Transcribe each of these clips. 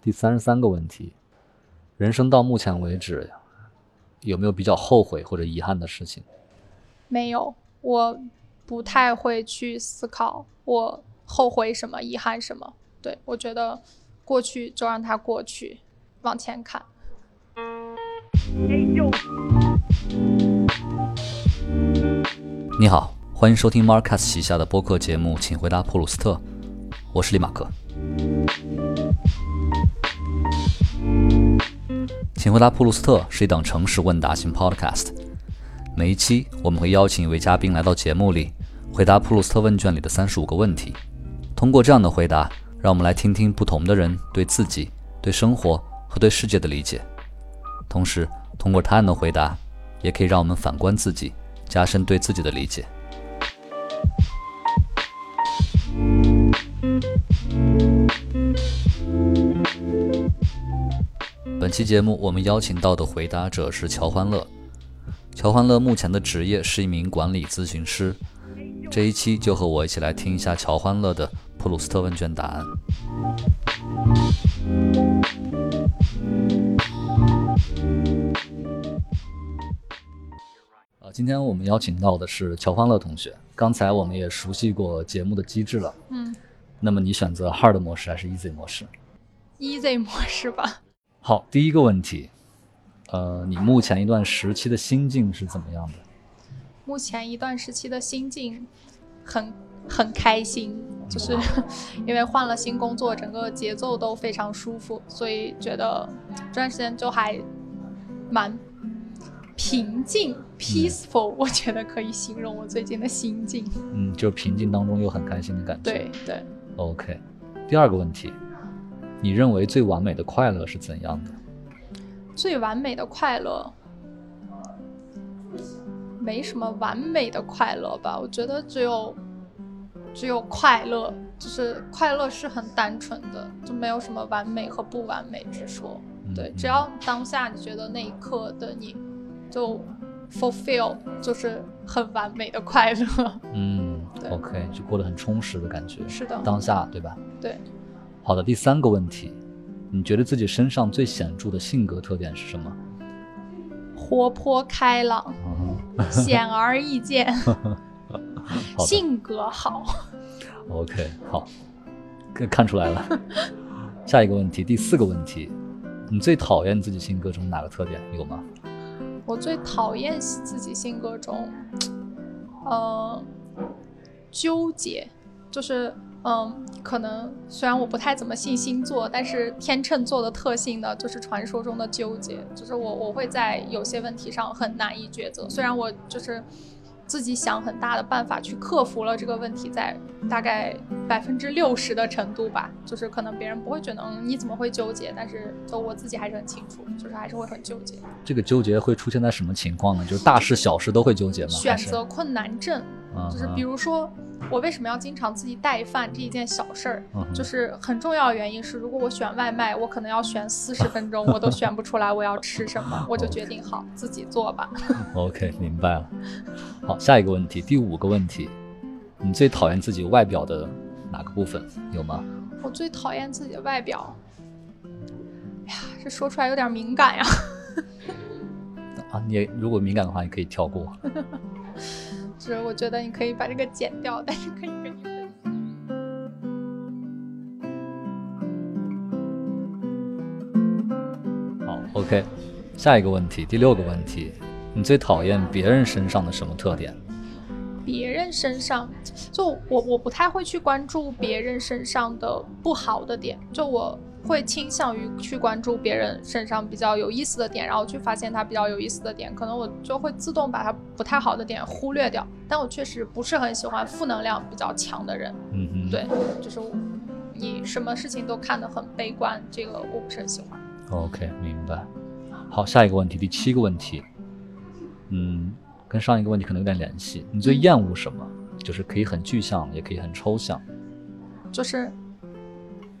第三十三个问题，人生到目前为止，有没有比较后悔或者遗憾的事情？没有，我不太会去思考我后悔什么、遗憾什么。对我觉得过去就让它过去，往前看。你好，欢迎收听 Marcus 旗下的播客节目《请回答普鲁斯特》，我是李马克。请回答普鲁斯特是一档诚实问答型 Podcast，每一期我们会邀请一位嘉宾来到节目里，回答普鲁斯特问卷里的三十五个问题。通过这样的回答，让我们来听听不同的人对自己、对生活和对世界的理解。同时，通过他人的回答，也可以让我们反观自己，加深对自己的理解。本期节目我们邀请到的回答者是乔欢乐。乔欢乐目前的职业是一名管理咨询师。这一期就和我一起来听一下乔欢乐的普鲁斯特问卷答案。啊，今天我们邀请到的是乔欢乐同学。刚才我们也熟悉过节目的机制了。嗯。那么你选择 hard 模式还是 easy 模式？easy 模式吧。好，第一个问题，呃，你目前一段时期的心境是怎么样的？目前一段时期的心境很很开心，就是 因为换了新工作，整个节奏都非常舒服，所以觉得这段时间就还蛮平静，peaceful，我觉得可以形容我最近的心境。嗯，就平静当中又很开心的感觉。对对。OK，第二个问题。你认为最完美的快乐是怎样的？最完美的快乐，没什么完美的快乐吧？我觉得只有只有快乐，就是快乐是很单纯的，就没有什么完美和不完美之说。对，只要当下你觉得那一刻的你就 fulfill，就是很完美的快乐。嗯，OK，就过得很充实的感觉。是的，当下对吧？对。好的，第三个问题，你觉得自己身上最显著的性格特点是什么？活泼开朗，显而易见，性格好。OK，好，可看出来了。下一个问题，第四个问题，你最讨厌自己性格中哪个特点？有吗？我最讨厌自己性格中，呃，纠结，就是。嗯，可能虽然我不太怎么信星座，但是天秤座的特性呢，就是传说中的纠结，就是我我会在有些问题上很难以抉择。虽然我就是自己想很大的办法去克服了这个问题，在大概百分之六十的程度吧，就是可能别人不会觉得嗯你怎么会纠结，但是就我自己还是很清楚，就是还是会很纠结。这个纠结会出现在什么情况呢？就是大事小事都会纠结吗？选择困难症，就是比如说。我为什么要经常自己带饭这一件小事儿，就是很重要的原因是，如果我选外卖，我可能要选四十分钟，我都选不出来我要吃什么，我就决定好自己做吧。OK，明白了。好，下一个问题，第五个问题，你最讨厌自己外表的哪个部分？有吗？我最讨厌自己的外表。哎呀，这说出来有点敏感呀。啊，你如果敏感的话，你可以跳过。是，我觉得你可以把这个剪掉，但是可以跟你分享。好，OK，下一个问题，第六个问题，你最讨厌别人身上的什么特点？别人身上，就我我不太会去关注别人身上的不好的点，就我。会倾向于去关注别人身上比较有意思的点，然后去发现他比较有意思的点，可能我就会自动把他不太好的点忽略掉。但我确实不是很喜欢负能量比较强的人。嗯嗯，对，就是你什么事情都看得很悲观，这个我不是很喜欢。OK，明白。好，下一个问题，第七个问题，嗯，跟上一个问题可能有点联系。你最厌恶什么？就是可以很具象，也可以很抽象。就是。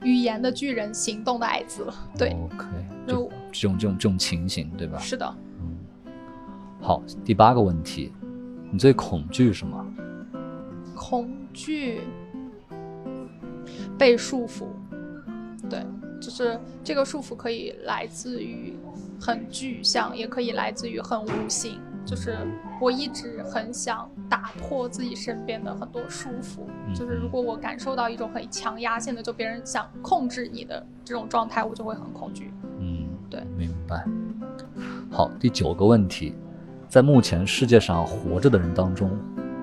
语言的巨人，行动的矮子，对，OK，就这种这种这种情形，对吧？是的，嗯。好，第八个问题，你最恐惧什么？恐惧被束缚，对，就是这个束缚可以来自于很具象，也可以来自于很无形。就是我一直很想打破自己身边的很多束缚。嗯就是如果我感受到一种很强压性的，就别人想控制你的这种状态，我就会很恐惧。嗯，对明白。好，第九个问题，在目前世界上活着的人当中，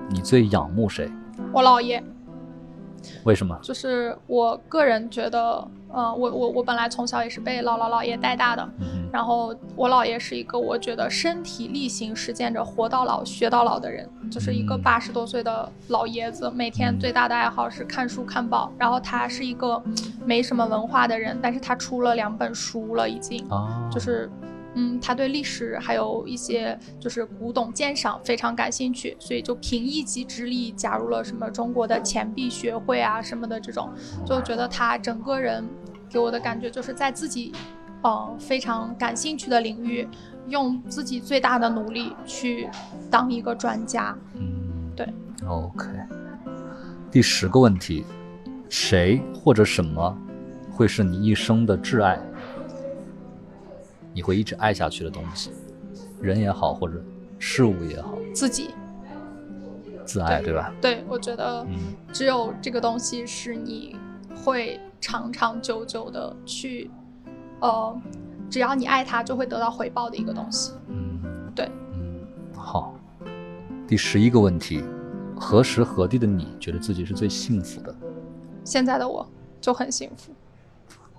你最仰慕谁？我姥爷，为什么？就是我个人觉得，呃，我我我本来从小也是被姥姥姥爷带大的，嗯然后我姥爷是一个我觉得身体力行实践着活到老学到老的人，就是一个嗯八十多岁的老爷子，每天最大的爱好是看书看报。然后他是一个没什么文化的人，但是他出了两本书了，已经就是。嗯，他对历史还有一些就是古董鉴赏非常感兴趣，所以就凭一己之力加入了什么中国的钱币学会啊什么的这种，就觉得他整个人给我的感觉就是在自己，呃非常感兴趣的领域，用自己最大的努力去当一个专家。嗯，对，OK。第十个问题，谁或者什么会是你一生的挚爱？你会一直爱下去的东西，人也好，或者事物也好，自己，自爱，对吧？对我觉得嗯只有这个东西是你会长长久久的去，呃，只要你爱它，就会得到回报的一个东西。嗯，对，嗯，好。第十一个问题，何时何地的你觉得自己是最幸福的现在的我就很幸福。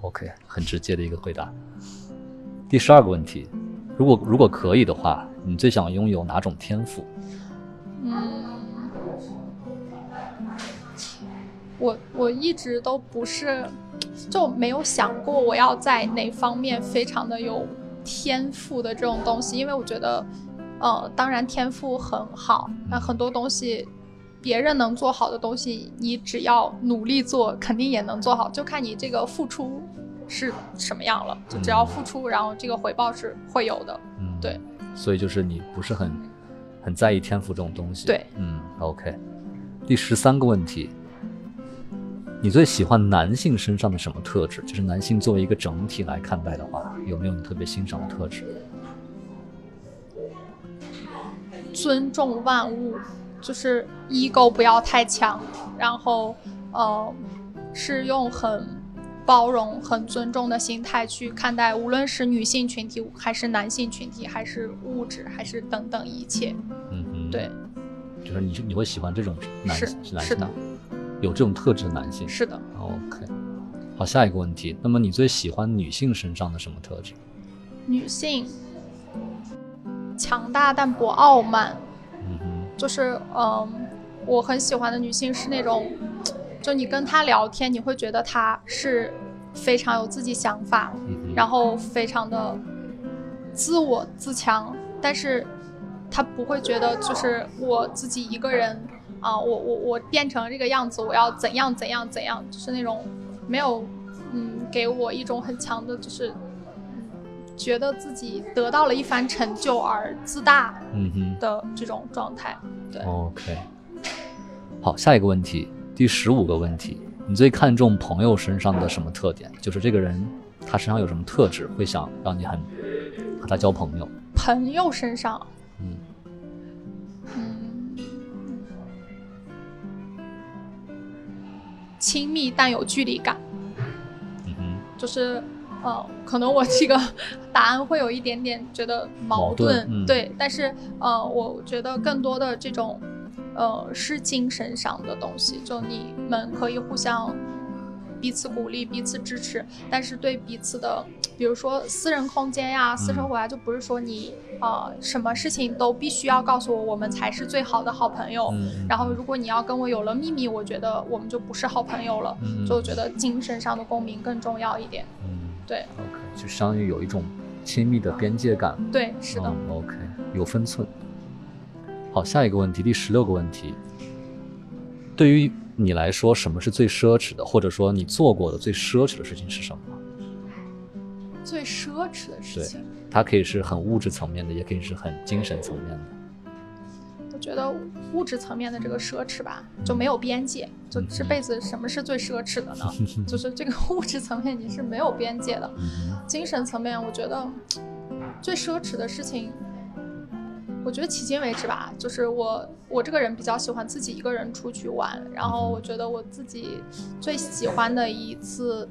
？OK，很直接的一个回答。第十二个问题，如果如果可以的话，你最想拥有哪种天赋？嗯，我我一直都不是，就没有想过我要在哪方面非常的有天赋的这种东西，因为我觉得，呃，当然天赋很好，那很多东西。别人能做好的东西，你只要努力做，肯定也能做好，就看你这个付出是什么样了。就只要付出，然后这个回报是会有的。嗯，对，所以就是你不是很很在意天赋这种东西。对，嗯，OK。第十三个问题，你最喜欢男性身上的什么特质？就是男性作为一个整体来看待的话，有没有你特别欣赏的特质？尊重万物，就是 ego 不要太强，然后呃是用很包容、很尊重的心态去看待，无论是女性群体，还是男性群体，还是物质，还是等等一切。嗯嗯，对，就是你你会喜欢这种男是男性是的，有这种特质的男性。是的，OK。好，下一个问题，那么你最喜欢女性身上的什么特质？女性强大但不傲慢，嗯哼，就是嗯，我很喜欢的女性是那种，就你跟他聊天，你会觉得他是非常有自己想法，嗯，然后非常的自我自强，但是他不会觉得就是我自己一个人啊，我我我变成这个样子，我要怎样怎样怎样，就是那种没有嗯给我一种很强的，就是嗯觉得自己得到了一番成就而自大嗯哼。的这种状态。对，OK，好，下一个问题，第十五个问题，你最看重朋友身上的什么特点？就是这个人他身上有什么特质，会想让你很和他交朋友？朋友身上，嗯嗯，亲密但有距离感，嗯哼，就是。呃，可能我这个答案会有一点点觉得矛矛盾嗯对，但是呃，我觉得更多的这种呃是精神上的东西，就你们可以互相彼此鼓励、彼此支持，但是对彼此的，比如说私人空间呀、私生活啊，就不是说你呃什么事情都必须要告诉我，我们才是最好的好朋友。嗯然后，如果你要跟我有了秘密，我觉得我们就不是好朋友了。嗯就我觉得精神上的共鸣更重要一点。嗯对，OK，就相当于有一种亲密的边界感。对，是的。嗯 OK，有分寸。好，下一个问题，第十六个问题，对于你来说，什么是最奢侈的，或者说你做过的最奢侈的事情是什么？最奢侈的事对情，它可以是很物质层面的，也可以是很精神层面的。我觉得物质层面的这个奢侈吧，就没有边界。就这辈子什么是最奢侈的呢？就是这个物质层面你是没有边界的。精神层面，我觉得最奢侈的事情，我觉得迄今为止吧，就是我我这个人比较喜欢自己一个人出去玩，然后我觉得我自己最喜欢的一次。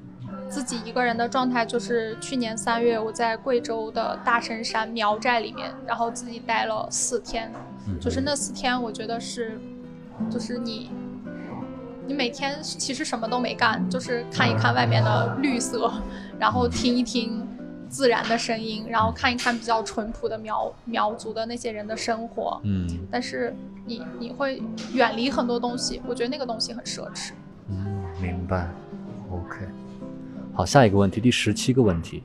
自己一个人的状态就是去年三月，我在贵州的大神山苗寨里面，然后自己待了四天，就是那四天，我觉得是，就是你，你每天其实什么都没干，就是看一看外面的绿色，然后听一听自然的声音，然后看一看比较淳朴的苗苗族的那些人的生活，嗯，但是你你会远离很多东西，我觉得那个东西很奢侈。嗯，明白，OK。好，下一个问题，第十七个问题，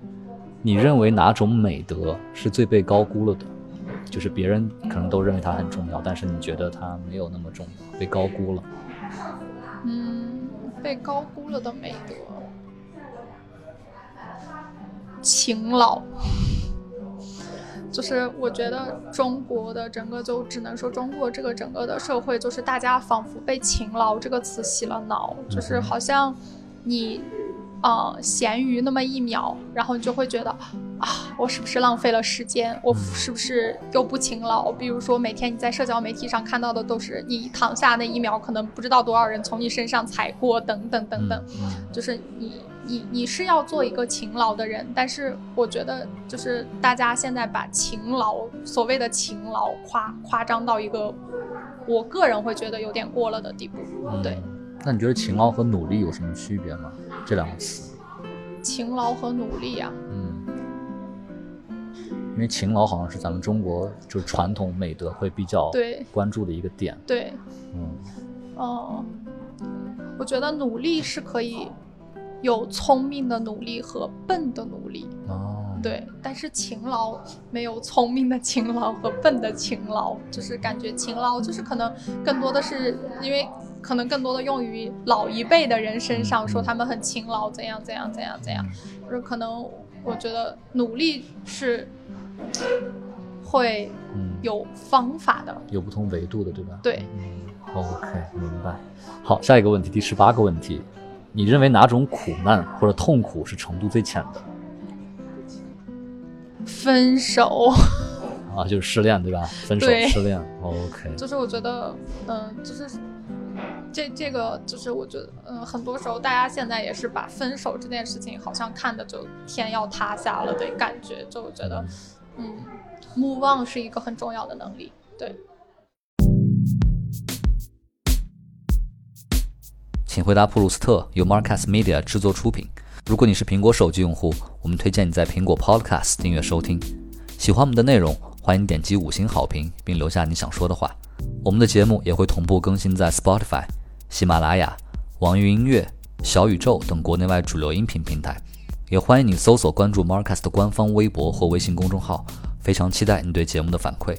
你认为哪种美德是最被高估了的？就是别人可能都认为它很重要，但是你觉得它没有那么重要，被高估了。嗯，被高估了的美德，勤劳。就是我觉得中国的整个就只能说中国这个整个的社会，就是大家仿佛被“勤劳”这个词洗了脑，就是好像你。呃，闲余那么一秒，然后你就会觉得，啊，我是不是浪费了时间？我是不是又不勤劳？比如说，每天你在社交媒体上看到的都是你躺下那一秒，可能不知道多少人从你身上踩过，等等等等。就是你你你是要做一个勤劳的人，但是我觉得，就是大家现在把勤劳所谓的勤劳夸夸张到一个，我个人会觉得有点过了的地步。对。那你觉得勤劳和努力有什么区别吗？这两个词，勤劳和努力呀，嗯，因为勤劳好像是咱们中国就是传统美德会比较对关注的一个点，对，嗯，哦，我觉得努力是可以有聪明的努力和笨的努力，哦，对，但是勤劳没有聪明的勤劳和笨的勤劳，就是感觉勤劳就是可能更多的是因为。可能更多的用于老一辈的人身上，说他们很勤劳，怎样怎样怎样怎样。就是可能我觉得努力是会有方法的，有不同维度的，对吧？对。OK，明白。好，下一个问题，第十八个问题，你认为哪种苦难或者痛苦是程度最浅的？分手。啊，就是失恋，对吧？分手，失恋。OK。就是我觉得，嗯，就是。这这个就是我觉得，嗯，很多时候大家现在也是把分手这件事情好像看的就天要塌下了的感觉，就我觉得，嗯，move on 是一个很重要的能力。对。请回答普鲁斯特由 Marcus Media 制作出品。如果你是苹果手机用户，我们推荐你在苹果 Podcast 订阅收听。喜欢我们的内容，欢迎点击五星好评，并留下你想说的话。我们的节目也会同步更新在 Spotify。喜马拉雅、网易音乐、小宇宙等国内外主流音频平台，也欢迎你搜索关注 Marcus 的官方微博或微信公众号。非常期待你对节目的反馈。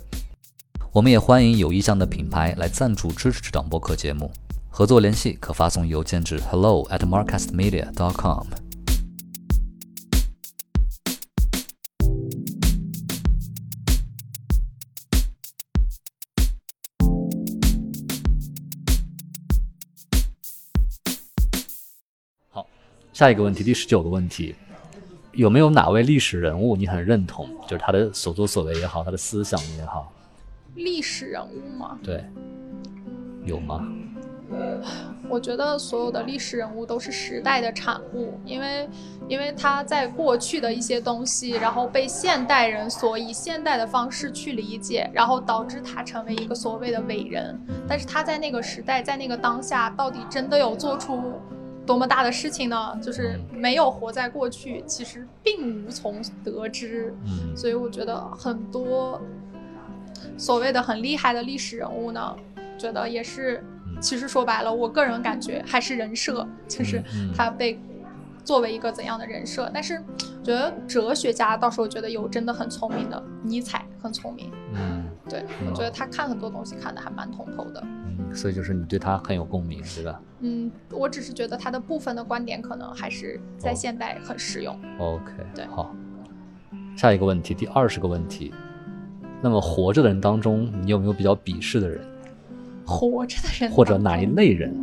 我们也欢迎有意向的品牌来赞助支持这档播客节目。合作联系可发送邮件至 hello at markcastmedia.com。好下一个问题，第十九个问题，有没有哪位历史人物你很认同？就是他的所作所为也好，他的思想也好。历史人物吗？对，有吗？我觉得所有的历史人物都是时代的产物，因为因为他在过去的一些东西，然后被现代人所以现代的方式去理解，然后导致他成为一个所谓的伟人。但是他在那个时代，在那个当下，到底真的有做出？多么大的事情呢？就是没有活在过去，其实并无从得知。嗯，所以我觉得很多所谓的很厉害的历史人物呢，觉得也是，其实说白了，我个人感觉还是人设，就是他被作为一个怎样的人设。但是，觉得哲学家到时候觉得有真的很聪明的，尼采很聪明。嗯，对，我觉得他看很多东西看的还蛮通透的。嗯所以就是你对他很有共鸣，对吧？嗯，我只是觉得他的部分的观点可能还是在现代很实用。OK，对，好。下一个问题，第二十个问题，那么活着的人当中，你有没有比较鄙视的人，活着的人或者哪一类人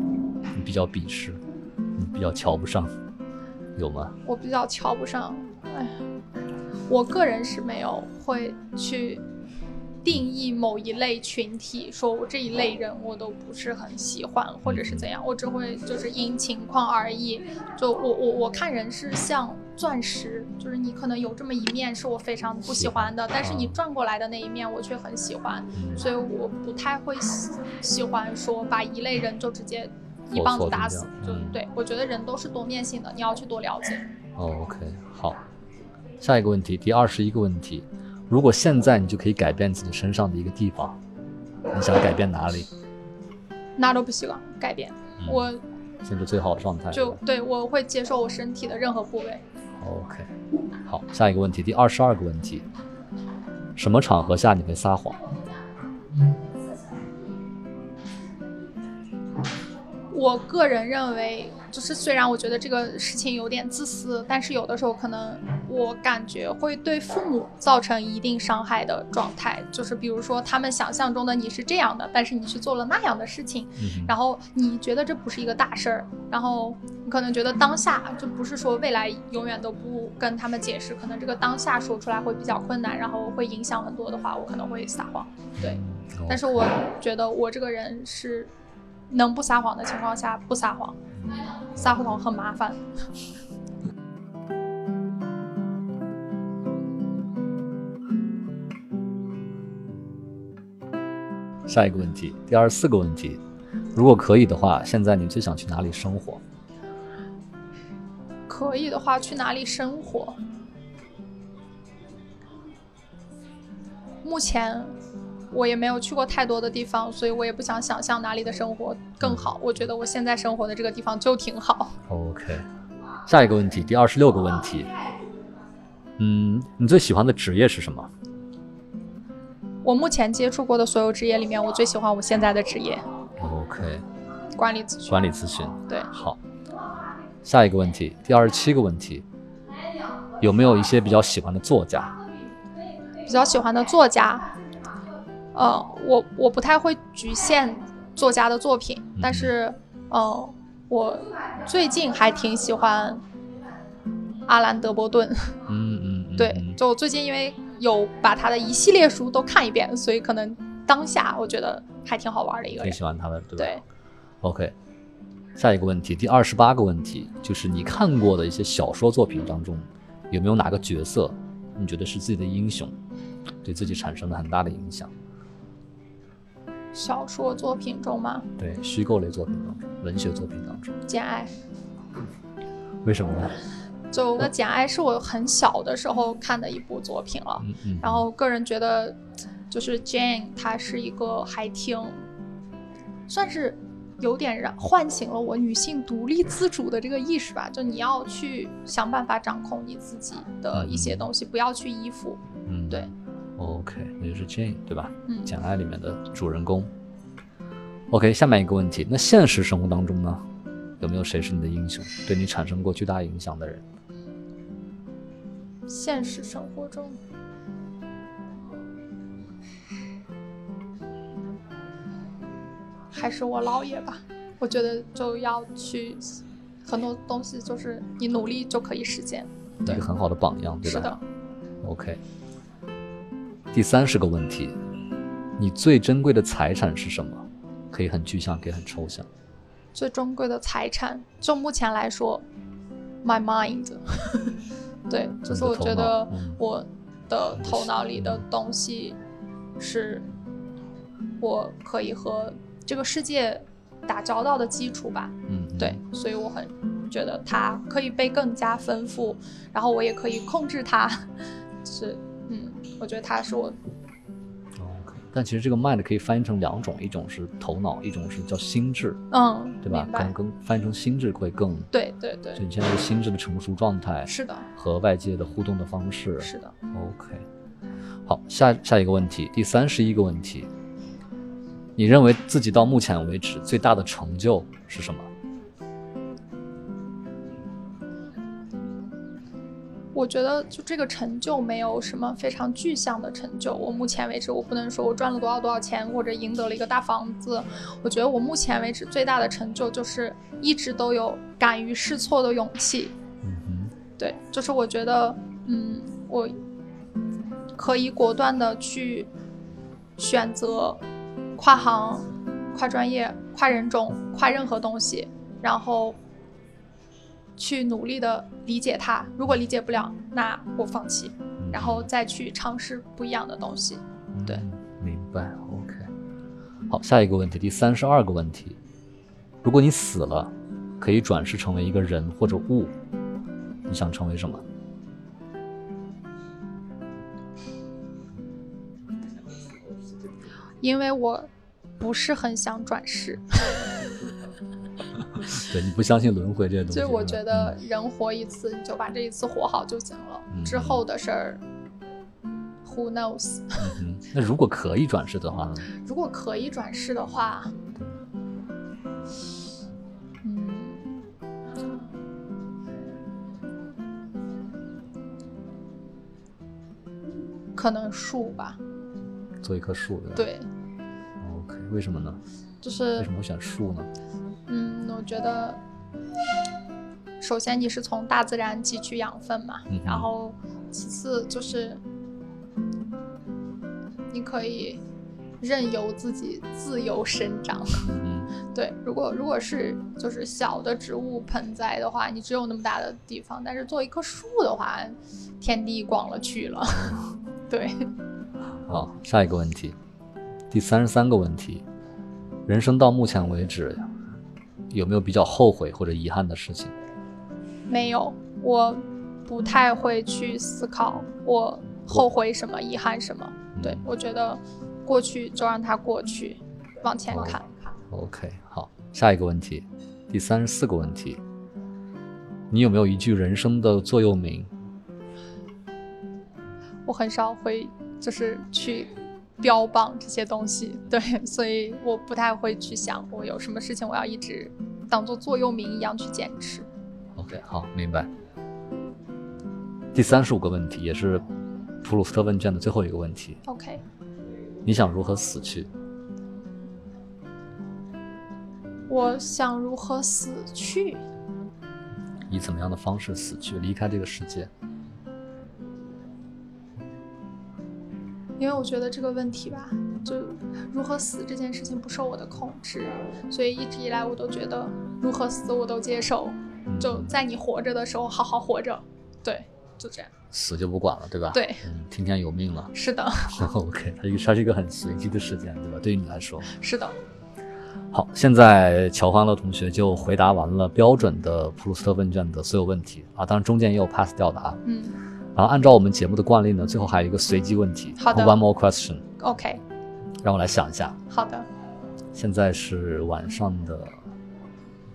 你比较鄙视，你比较瞧不上，有吗？我比较瞧不上。哎，我个人是没有会去定义某一类群体，说我这一类人我都不是很喜欢，或者是怎样，我只会就是因情况而异。就我我我看人是像钻石，就是你可能有这么一面是我非常不喜欢的，但是你转过来的那一面我却很喜欢，嗯所以我不太会喜喜欢说把一类人就直接一棒子打死。就嗯对我觉得人都是多面性的，你要去多了解。哦 OK，好，下一个问题，第二十一个问题，如果现在你就可以改变自己身上的一个地方，你想改变哪里？哪都不希望改变，嗯我现在最好的状态。就对我会接受我身体的任何部位。OK，好，下一个问题，第二十二个问题，什么场合下你会撒谎？我个人认为，就是虽然我觉得这个事情有点自私，但是有的时候可能我感觉会对父母造成一定伤害的状态，就是比如说他们想象中的你是这样的，但是你去做了那样的事情，嗯然后你觉得这不是一个大事儿，然后你可能觉得当下就不是说未来永远都不跟他们解释，可能这个当下说出来会比较困难，然后会影响很多的话，我可能会撒谎。对，但是我觉得我这个人是能不撒谎的情况下不撒谎，撒谎很麻烦。下一个问题，第二十四个问题，如果可以的话，现在你最想去哪里生活？可以的话，去哪里生活？目前我也没有去过太多的地方，所以我也不想想象哪里的生活更好。我觉得我现在生活的这个地方就挺好。OK，下一个问题，第二十六个问题，嗯，你最喜欢的职业是什么？我目前接触过的所有职业里面，我最喜欢我现在的职业 OK，—— 管理咨询。管理咨询。对，好，下一个问题，第二十七个问题，有没有一些比较喜欢的作家？比较喜欢的作家，呃，我我不太会局限作家的作品，但是，呃，我最近还挺喜欢阿兰·德波顿。嗯嗯嗯，对嗯，就最近因为有把他的一系列书都看一遍，所以可能当下我觉得还挺好玩的一个挺。喜欢他的，对吧？对，OK，下一个问题，第二十八个问题，就是你看过的一些小说作品当中，有没有哪个角色你觉得是自己的英雄，对自己产生了很大的影响？小说作品中吗，对，虚构类作品当中，文学作品当中，《简爱》为什么呢？就那《简爱》是我很小的时候看的一部作品了。嗯嗯，然后个人觉得，就是 Jane 她是一个还挺，算是有点让唤醒了我女性独立自主的这个意识吧。就你要去想办法掌控你自己的一些东西，不要去依附。嗯，对，OK，那就是 Jane 对吧？嗯《简爱》里面的主人公。OK，下面一个问题，那现实生活当中呢，有没有谁是你的英雄，对你产生过巨大影响的人？现实生活中，还是我姥爷吧。我觉得就要去很多东西，就是你努力就可以实现。对一个很好的榜样，对吧？是的，OK，第三十个问题，你最珍贵的财产是什么？可以很具象，可以很抽象。最珍贵的财产，就目前来说，my mind，对，就是我觉得我的头脑里的东西是我可以和这个世界打交道的基础吧。嗯，对，所以我很觉得它可以被更加丰富，然后我也可以控制它，是嗯，我觉得他是我但其实这个 mind 可以翻译成两种，一种是头脑，一种是叫心智，嗯，对吧？可能更，翻译成心智会更，对对对就，你现在的心智的成熟状态是的，和外界的互动的方式。是的。OK，好，下下一个问题，第三十一个问题，你认为自己到目前为止最大的成我觉得就这个成就没有什么非常具象的成就。我目前为止，我不能说我赚了多少多少钱，或者赢得了一个大房子。我觉得我目前为止最大的成就就是一直都有敢于试错的勇气。对，就是我觉得，嗯，我可以果断的去选择跨行、跨专业、跨人种、跨任何东西，然后。去努力的理解它，如果理解不了，那我放弃，然后再去尝试不一样的东西。对，明白。OK，好，下一个问题，第三十二个问题，如果你死了，可以转世成为一个人或者物，你想成为什么？因为我不是很想转世。对你不相信轮回这些东西，所以我觉得人活一次，你就把这一次活好就行了。之后的事儿，Who knows？嗯，那如果可以转世的话呢？如果可以转世的话，嗯，可能树吧。做一棵树，对。OK，为什么呢？就是为什么会选树呢？嗯，我觉得，首先你是从大自然汲取养分嘛，然后其次就是你可以任由自己自由生长。对，如果如果是就是小的植物盆栽的话，你只有那么大的地方，但是做一棵树的话，天地广了去了。对。好，下一个问题，第三十三个问题，人生到目前为止。有没有比较后悔或者遗憾的事情？没有，我不太会去思考我后悔什么、遗憾什么。对我觉得过去就让它过去，往前看。OK，好，下一个问题，第三十四个问题，你有没有一句人生的座右铭？我很少会就是去。标榜这些东西，对，所以我不太会去想，我有什么事情我要一直当做座右铭一样去坚持。OK，好，明白。第三十五个问题，也是普鲁斯特问卷的最后一个问题。OK，你想如何死去？我想如何死去？以怎么样的方式死去，离开这个世界？因为我觉得这个问题吧，就如何死这件事情不受我的控制，所以一直以来我都觉得如何死我都接受，就在你活着的时候好好活着，对，就这样，死就不管了，对吧？对，嗯，听天由命了。是的。OK，它它是一个很随机的事件，对吧？对于你来说。是的。好，现在乔欢乐同学就回答完了标准的普鲁斯特问卷的所有问题啊，当然中间也有 pass 掉的啊。嗯。然后按照我们节目的惯例呢，最后还有一个随机问题。好的。One more question. OK。让我来想一下。好的。现在是晚上的，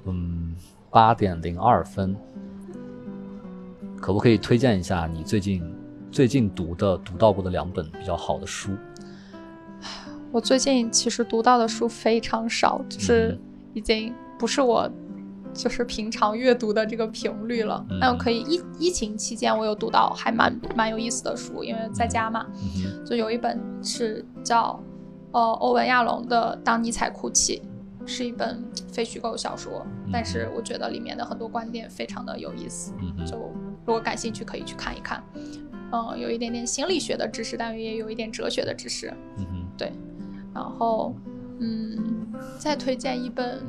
嗯，八点零二分。可不可以推荐一下你最近最近读的、读到过的两本比较好的书？我最近其实读到的书非常少，就是已经不是我。就是平常阅读的这个频率了。那我可以疫疫情期间，我有读到还蛮蛮有意思的书，因为在家嘛，就有一本是叫呃欧文亚龙的《当尼采哭泣》，是一本非虚构小说，但是我觉得里面的很多观点非常的有意思，就如果感兴趣可以去看一看。嗯，有一点点心理学的知识，但也有一点哲学的知识。嗯对。然后嗯，再推荐一本。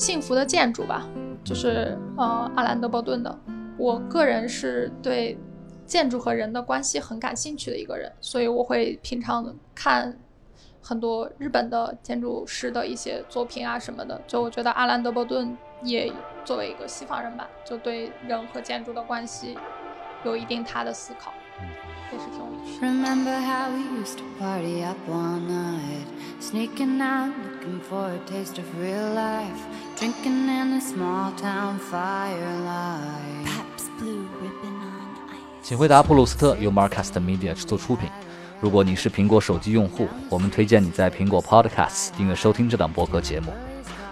幸福的建筑吧，就是呃阿兰德伯顿的。我个人是对建筑和人的关系很感兴趣的一个人，所以我会平常看很多日本的建筑师的一些作品啊什么的。就我觉得阿兰德伯顿也作为一个西方人吧，就对人和建筑的关系有一定他的思考。Remember how we used to party up all night, sneaking out, looking for a taste of real life, drinking in a small town firelight. Perhaps blue ribbon on ice. 请回答普鲁斯特由 Marcast Media 制作出品。如果你是苹果手机用户，我们推荐你在苹果 Podcasts 订阅收听这档播客节目。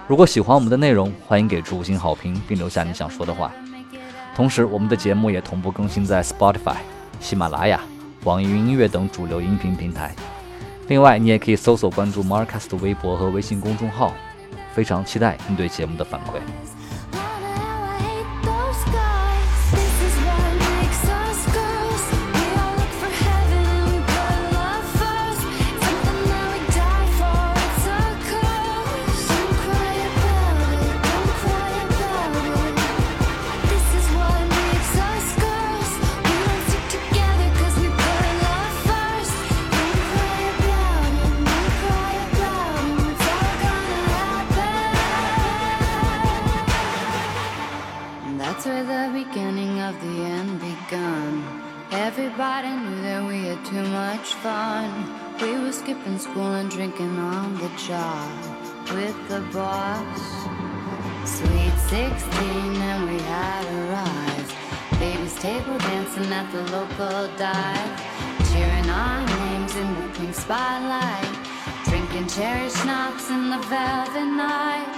如果喜欢我们的内容，欢迎给出五星好评，并留下你想说的话。同时，我们的节目也同步更新在 Spotify、喜马拉雅、网易云音乐等主流音频平台。另外，你也可以搜索关注 Marcus 的微博和微信公众号。非常期待您对节目的反馈。Skipping school and drinking on the job with the boss. Sweet 16 and we had a rise. Baby's table dancing at the local dive. Cheering our names in the pink spotlight. Drinking cherry schnapps in the velvet night.